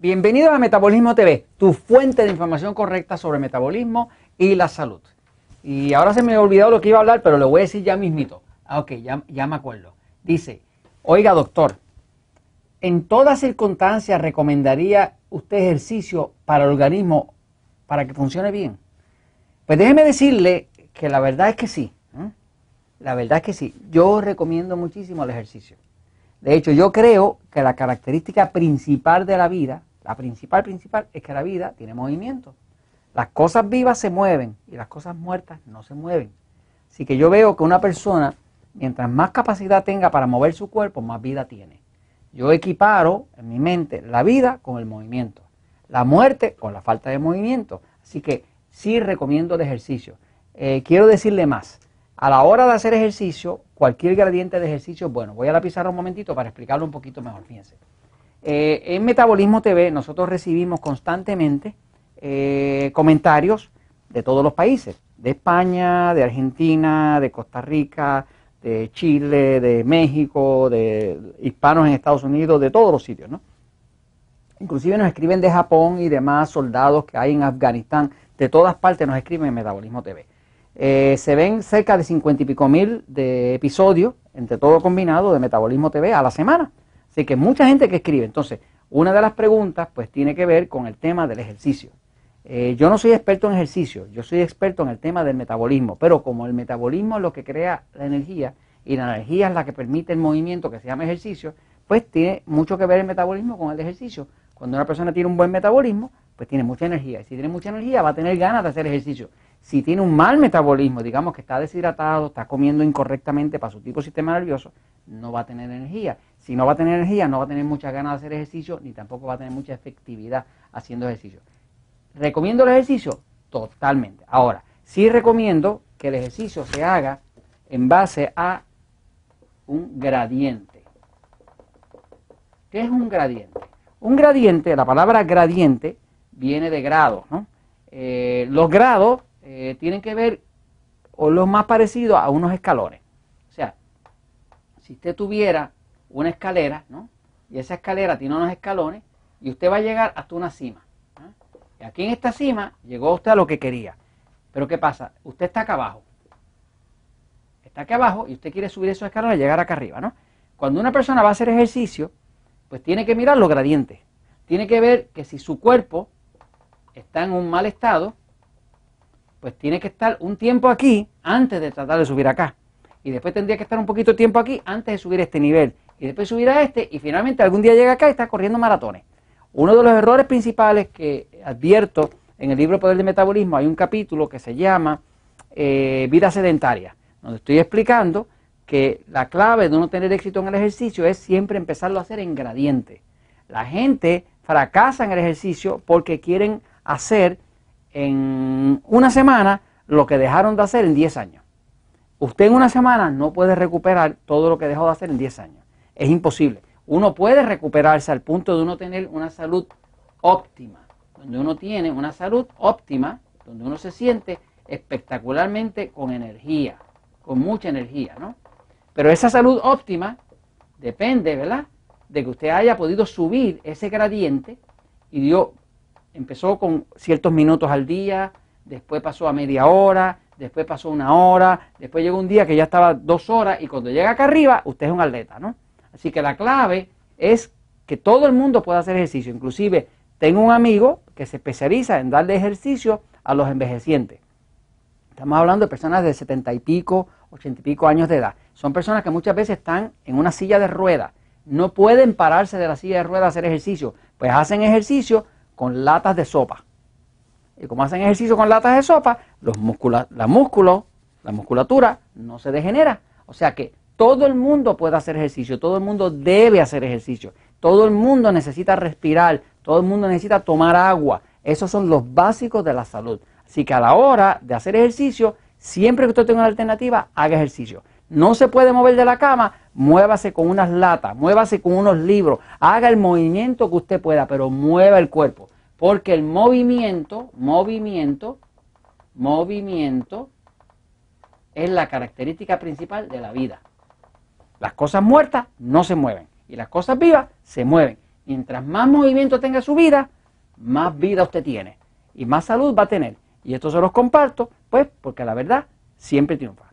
Bienvenidos a Metabolismo TV, tu fuente de información correcta sobre metabolismo y la salud. Y ahora se me ha olvidado lo que iba a hablar, pero lo voy a decir ya mismito. Ah, ok, ya, me acuerdo. Dice, oiga doctor, ¿en todas circunstancias recomendaría usted ejercicio para el organismo para que funcione bien? Pues déjeme decirle que la verdad es que sí. ¿eh? La verdad es que sí. Yo recomiendo muchísimo el ejercicio. De hecho, yo creo que la característica principal de la vida la principal, principal es que la vida tiene movimiento. Las cosas vivas se mueven y las cosas muertas no se mueven. Así que yo veo que una persona, mientras más capacidad tenga para mover su cuerpo, más vida tiene. Yo equiparo en mi mente la vida con el movimiento, la muerte con la falta de movimiento. Así que sí recomiendo el ejercicio. Eh, quiero decirle más. A la hora de hacer ejercicio, cualquier gradiente de ejercicio, bueno, voy a la pizarra un momentito para explicarlo un poquito mejor, fíjense. Eh, en Metabolismo TV nosotros recibimos constantemente eh, comentarios de todos los países, de España, de Argentina, de Costa Rica, de Chile, de México, de hispanos en Estados Unidos, de todos los sitios, ¿no? Inclusive nos escriben de Japón y demás soldados que hay en Afganistán, de todas partes nos escriben en Metabolismo TV. Eh, se ven cerca de cincuenta y pico mil de episodios, entre todo combinado, de Metabolismo TV a la semana. Así que mucha gente que escribe. Entonces, una de las preguntas pues tiene que ver con el tema del ejercicio. Eh, yo no soy experto en ejercicio, yo soy experto en el tema del metabolismo, pero como el metabolismo es lo que crea la energía y la energía es la que permite el movimiento que se llama ejercicio, pues tiene mucho que ver el metabolismo con el ejercicio. Cuando una persona tiene un buen metabolismo, pues tiene mucha energía. Y si tiene mucha energía, va a tener ganas de hacer ejercicio. Si tiene un mal metabolismo, digamos que está deshidratado, está comiendo incorrectamente para su tipo de sistema nervioso, no va a tener energía. Si no va a tener energía, no va a tener muchas ganas de hacer ejercicio, ni tampoco va a tener mucha efectividad haciendo ejercicio. ¿Recomiendo el ejercicio? Totalmente. Ahora, sí recomiendo que el ejercicio se haga en base a un gradiente. ¿Qué es un gradiente? Un gradiente, la palabra gradiente viene de grados. Eh, los grados eh, tienen que ver, o lo más parecido a unos escalones. O sea, si usted tuviera una escalera, ¿no? Y esa escalera tiene unos escalones y usted va a llegar hasta una cima. Y aquí en esta cima llegó usted a lo que quería. Pero ¿qué pasa? Usted está acá abajo. Está aquí abajo y usted quiere subir esos escalones y llegar acá arriba, ¿no? Cuando una persona va a hacer ejercicio, pues tiene que mirar los gradientes. Tiene que ver que si su cuerpo está en un mal estado, pues tiene que estar un tiempo aquí antes de tratar de subir acá. Y después tendría que estar un poquito de tiempo aquí antes de subir este nivel. Y después subir a este y finalmente algún día llega acá y está corriendo maratones. Uno de los errores principales que advierto en el libro Poder del Metabolismo hay un capítulo que se llama eh, Vida Sedentaria, donde estoy explicando que la clave de no tener éxito en el ejercicio es siempre empezarlo a hacer en gradiente. La gente fracasa en el ejercicio porque quieren hacer en una semana lo que dejaron de hacer en 10 años. Usted en una semana no puede recuperar todo lo que dejó de hacer en 10 años. Es imposible. Uno puede recuperarse al punto de uno tener una salud óptima. Donde uno tiene una salud óptima, donde uno se siente espectacularmente con energía, con mucha energía, ¿no? Pero esa salud óptima depende, ¿verdad? De que usted haya podido subir ese gradiente y dio, empezó con ciertos minutos al día, después pasó a media hora, después pasó una hora, después llegó un día que ya estaba dos horas y cuando llega acá arriba usted es un atleta, ¿no? Así que la clave es que todo el mundo pueda hacer ejercicio. Inclusive tengo un amigo que se especializa en darle ejercicio a los envejecientes. Estamos hablando de personas de setenta y pico, ochenta y pico años de edad. Son personas que muchas veces están en una silla de ruedas. No pueden pararse de la silla de ruedas a hacer ejercicio. Pues hacen ejercicio con latas de sopa. Y como hacen ejercicio con latas de sopa, los la músculo, la musculatura no se degenera. O sea que todo el mundo puede hacer ejercicio, todo el mundo debe hacer ejercicio, todo el mundo necesita respirar, todo el mundo necesita tomar agua. Esos son los básicos de la salud. Así que a la hora de hacer ejercicio, siempre que usted tenga una alternativa, haga ejercicio. No se puede mover de la cama, muévase con unas latas, muévase con unos libros, haga el movimiento que usted pueda, pero mueva el cuerpo. Porque el movimiento, movimiento, movimiento es la característica principal de la vida. Las cosas muertas no se mueven y las cosas vivas se mueven. Mientras más movimiento tenga su vida, más vida usted tiene y más salud va a tener. Y esto se los comparto, pues, porque la verdad siempre triunfa.